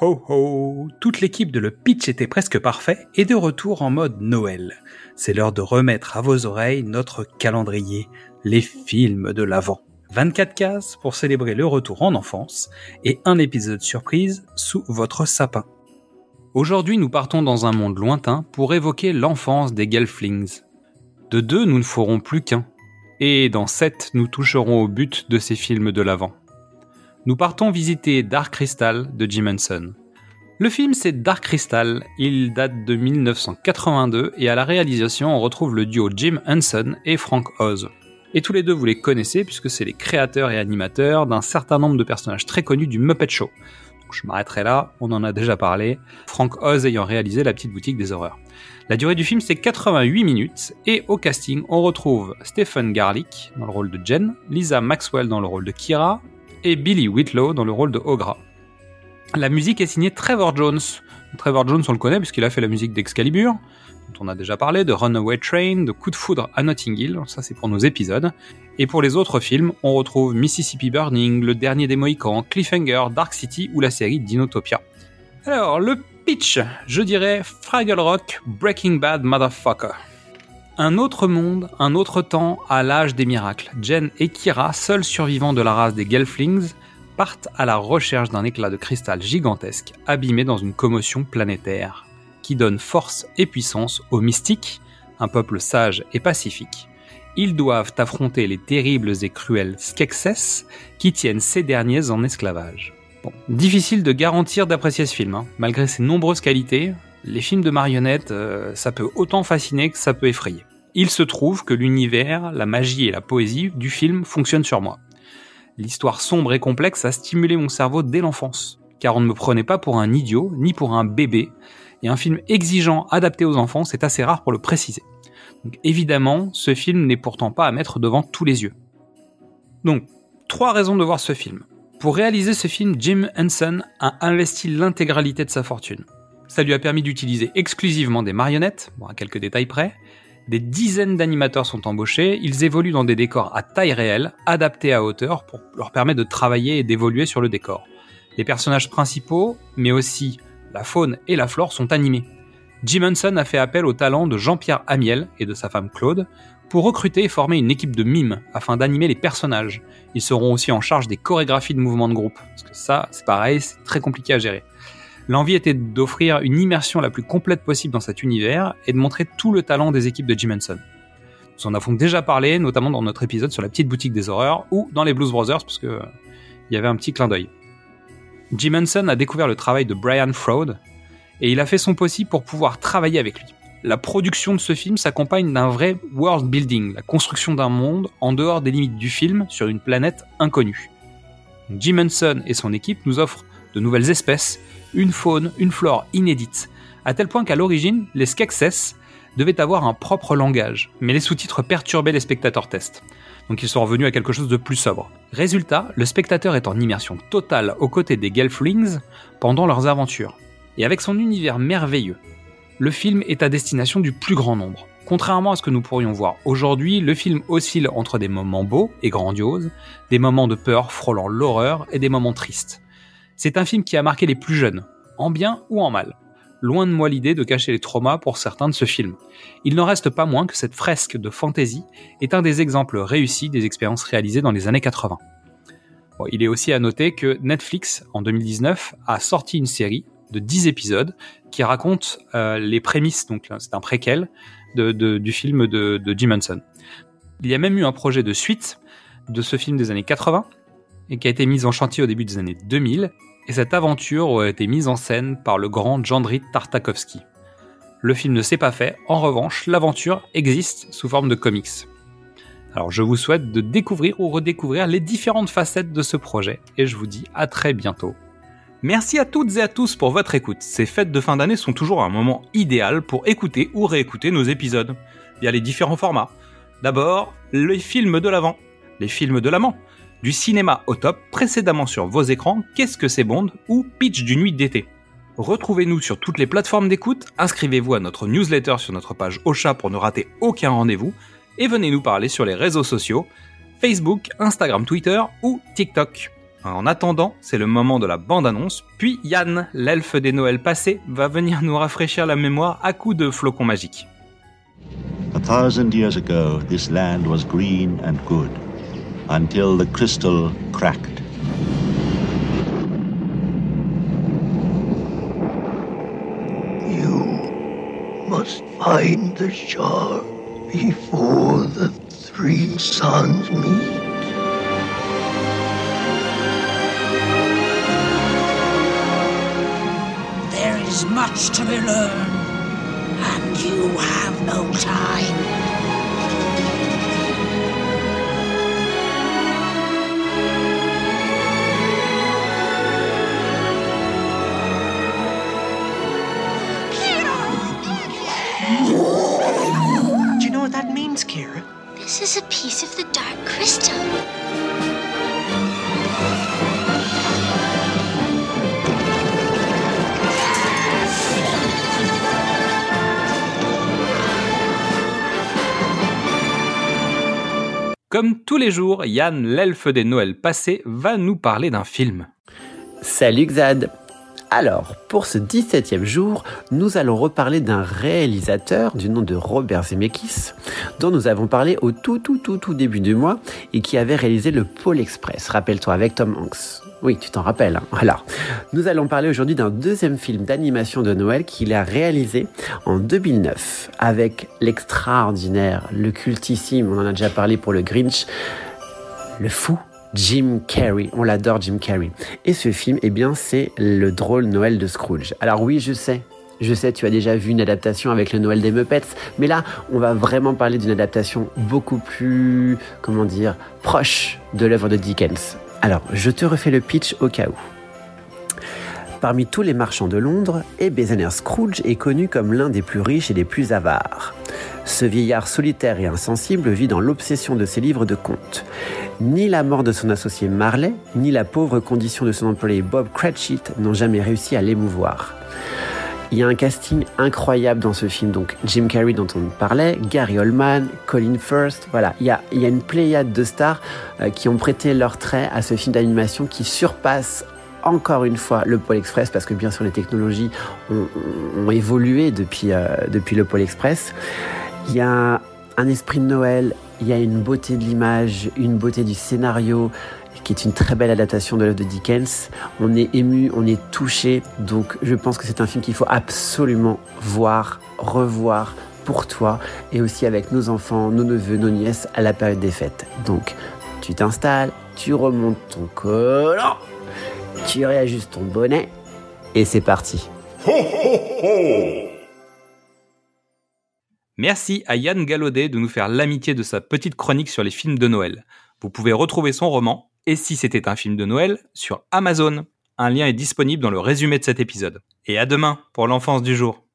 ho ho Toute l'équipe de Le Pitch était presque parfait et de retour en mode Noël. C'est l'heure de remettre à vos oreilles notre calendrier, les films de l'Avent. 24 cases pour célébrer le retour en enfance et un épisode surprise sous votre sapin. Aujourd'hui, nous partons dans un monde lointain pour évoquer l'enfance des Gelflings. De deux, nous ne ferons plus qu'un. Et dans sept, nous toucherons au but de ces films de l'Avent nous partons visiter Dark Crystal de Jim Henson. Le film c'est Dark Crystal, il date de 1982 et à la réalisation on retrouve le duo Jim Henson et Frank Oz. Et tous les deux vous les connaissez puisque c'est les créateurs et animateurs d'un certain nombre de personnages très connus du Muppet Show. je m'arrêterai là, on en a déjà parlé, Frank Oz ayant réalisé La Petite Boutique des Horreurs. La durée du film c'est 88 minutes et au casting on retrouve Stephen Garlick dans le rôle de Jen, Lisa Maxwell dans le rôle de Kira, et Billy Whitlow dans le rôle de Ogra. La musique est signée Trevor Jones. Trevor Jones, on le connaît puisqu'il a fait la musique d'Excalibur, dont on a déjà parlé, de Runaway Train, de Coup de foudre à Notting Hill, ça c'est pour nos épisodes. Et pour les autres films, on retrouve Mississippi Burning, Le Dernier des Mohicans, Cliffhanger, Dark City ou la série Dinotopia. Alors, le pitch, je dirais Fraggle Rock, Breaking Bad Motherfucker. Un autre monde, un autre temps, à l'âge des miracles. Jen et Kira, seuls survivants de la race des Gelflings, partent à la recherche d'un éclat de cristal gigantesque, abîmé dans une commotion planétaire, qui donne force et puissance aux mystiques, un peuple sage et pacifique. Ils doivent affronter les terribles et cruels Skeksis qui tiennent ces derniers en esclavage. difficile de garantir d'apprécier ce film, hein. malgré ses nombreuses qualités, les films de marionnettes, euh, ça peut autant fasciner que ça peut effrayer. Il se trouve que l'univers, la magie et la poésie du film fonctionnent sur moi. L'histoire sombre et complexe a stimulé mon cerveau dès l'enfance, car on ne me prenait pas pour un idiot ni pour un bébé, et un film exigeant adapté aux enfants, c'est assez rare pour le préciser. Donc évidemment, ce film n'est pourtant pas à mettre devant tous les yeux. Donc, trois raisons de voir ce film. Pour réaliser ce film, Jim Henson a investi l'intégralité de sa fortune. Ça lui a permis d'utiliser exclusivement des marionnettes, bon, à quelques détails près. Des dizaines d'animateurs sont embauchés, ils évoluent dans des décors à taille réelle, adaptés à hauteur pour leur permettre de travailler et d'évoluer sur le décor. Les personnages principaux, mais aussi la faune et la flore sont animés. Jim Henson a fait appel au talent de Jean-Pierre Amiel et de sa femme Claude pour recruter et former une équipe de mimes afin d'animer les personnages. Ils seront aussi en charge des chorégraphies de mouvements de groupe, parce que ça, c'est pareil, c'est très compliqué à gérer. L'envie était d'offrir une immersion la plus complète possible dans cet univers et de montrer tout le talent des équipes de Jim Henson. Nous en avons déjà parlé, notamment dans notre épisode sur la petite boutique des horreurs ou dans les Blues Brothers, parce que il y avait un petit clin d'œil. Jim Henson a découvert le travail de Brian Froud et il a fait son possible pour pouvoir travailler avec lui. La production de ce film s'accompagne d'un vrai world building, la construction d'un monde en dehors des limites du film sur une planète inconnue. Jim Henson et son équipe nous offrent de nouvelles espèces une faune, une flore inédite, à tel point qu'à l'origine, les Skeksis devaient avoir un propre langage, mais les sous-titres perturbaient les spectateurs test. Donc ils sont revenus à quelque chose de plus sobre. Résultat, le spectateur est en immersion totale aux côtés des Gelflings pendant leurs aventures. Et avec son univers merveilleux, le film est à destination du plus grand nombre. Contrairement à ce que nous pourrions voir aujourd'hui, le film oscille entre des moments beaux et grandioses, des moments de peur frôlant l'horreur et des moments tristes. C'est un film qui a marqué les plus jeunes, en bien ou en mal. Loin de moi l'idée de cacher les traumas pour certains de ce film. Il n'en reste pas moins que cette fresque de fantasy est un des exemples réussis des expériences réalisées dans les années 80. il est aussi à noter que Netflix, en 2019, a sorti une série de 10 épisodes qui raconte euh, les prémices, donc c'est un préquel, du film de, de Jim Henson. Il y a même eu un projet de suite de ce film des années 80 et qui a été mise en chantier au début des années 2000 et cette aventure aurait été mise en scène par le grand Jandrit Tartakovsky. Le film ne s'est pas fait, en revanche, l'aventure existe sous forme de comics. Alors je vous souhaite de découvrir ou redécouvrir les différentes facettes de ce projet, et je vous dis à très bientôt. Merci à toutes et à tous pour votre écoute. Ces fêtes de fin d'année sont toujours un moment idéal pour écouter ou réécouter nos épisodes, via les différents formats. D'abord, les films de l'avant, les films de l'amant, du cinéma au top, précédemment sur vos écrans, Qu'est-ce que c'est Bond ou Pitch d'une nuit d'été. Retrouvez-nous sur toutes les plateformes d'écoute, inscrivez-vous à notre newsletter sur notre page Ocha pour ne rater aucun rendez-vous, et venez nous parler sur les réseaux sociaux, Facebook, Instagram, Twitter ou TikTok. En attendant, c'est le moment de la bande-annonce, puis Yann, l'elfe des Noëls passés, va venir nous rafraîchir la mémoire à coups de flocons magiques. A thousand years ago, this land was green and good, until the crystal cracked. You must find the shard before the three suns meet. There is much to be learned, and you have no time. What that means, Kira? This is a piece of the dark crystal. Comme tous les jours, Yann, l'elfe des Noëls passés, va nous parler d'un film. Salut Xad alors, pour ce 17e jour, nous allons reparler d'un réalisateur du nom de Robert Zemeckis, dont nous avons parlé au tout tout tout tout début du mois et qui avait réalisé le Pôle Express, rappelle-toi, avec Tom Hanks. Oui, tu t'en rappelles. Hein Alors, nous allons parler aujourd'hui d'un deuxième film d'animation de Noël qu'il a réalisé en 2009 avec l'extraordinaire, le cultissime, on en a déjà parlé pour le Grinch, le fou Jim Carrey. On l'adore, Jim Carrey. Et ce film, eh bien, c'est le drôle Noël de Scrooge. Alors oui, je sais. Je sais, tu as déjà vu une adaptation avec le Noël des Muppets, mais là, on va vraiment parler d'une adaptation beaucoup plus, comment dire, proche de l'œuvre de Dickens. Alors, je te refais le pitch au cas où. Parmi tous les marchands de Londres, Ebenezer Scrooge est connu comme l'un des plus riches et des plus avares. Ce vieillard solitaire et insensible vit dans l'obsession de ses livres de contes. Ni la mort de son associé Marley, ni la pauvre condition de son employé Bob Cratchit n'ont jamais réussi à l'émouvoir. Il y a un casting incroyable dans ce film, donc Jim Carrey dont on parlait, Gary Oldman, Colin Firth, voilà, il y a, une pléiade de stars euh, qui ont prêté leur trait à ce film d'animation qui surpasse encore une fois le Pôle Express parce que bien sûr les technologies ont, ont évolué depuis, euh, depuis le Pôle Express. Il y a un esprit de Noël, il y a une beauté de l'image, une beauté du scénario qui est une très belle adaptation de l'œuvre de Dickens. On est ému, on est touché, donc je pense que c'est un film qu'il faut absolument voir, revoir pour toi et aussi avec nos enfants, nos neveux, nos nièces à la période des fêtes. Donc tu t'installes, tu remontes ton collant, tu réajustes ton bonnet et c'est parti. Merci à Yann Gallaudet de nous faire l'amitié de sa petite chronique sur les films de Noël. Vous pouvez retrouver son roman, Et si c'était un film de Noël, sur Amazon. Un lien est disponible dans le résumé de cet épisode. Et à demain pour l'enfance du jour.